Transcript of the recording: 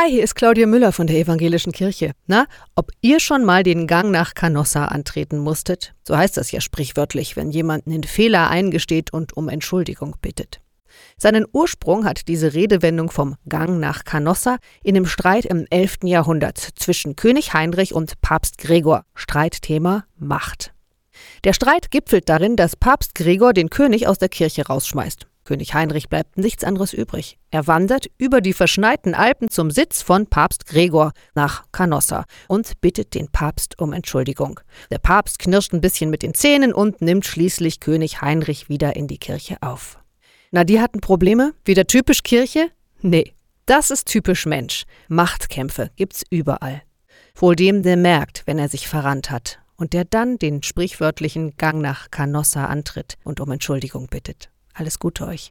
Hi, hier ist Claudia Müller von der Evangelischen Kirche. Na, ob ihr schon mal den Gang nach Canossa antreten musstet? So heißt das ja sprichwörtlich, wenn jemand einen Fehler eingesteht und um Entschuldigung bittet. Seinen Ursprung hat diese Redewendung vom Gang nach Canossa in dem Streit im 11. Jahrhundert zwischen König Heinrich und Papst Gregor. Streitthema Macht. Der Streit gipfelt darin, dass Papst Gregor den König aus der Kirche rausschmeißt. König Heinrich bleibt nichts anderes übrig. Er wandert über die verschneiten Alpen zum Sitz von Papst Gregor nach Canossa und bittet den Papst um Entschuldigung. Der Papst knirscht ein bisschen mit den Zähnen und nimmt schließlich König Heinrich wieder in die Kirche auf. Na, die hatten Probleme? Wieder typisch Kirche? Nee, das ist typisch Mensch. Machtkämpfe gibt's überall. Wohl dem, der merkt, wenn er sich verrannt hat und der dann den sprichwörtlichen Gang nach Canossa antritt und um Entschuldigung bittet. Alles Gute euch.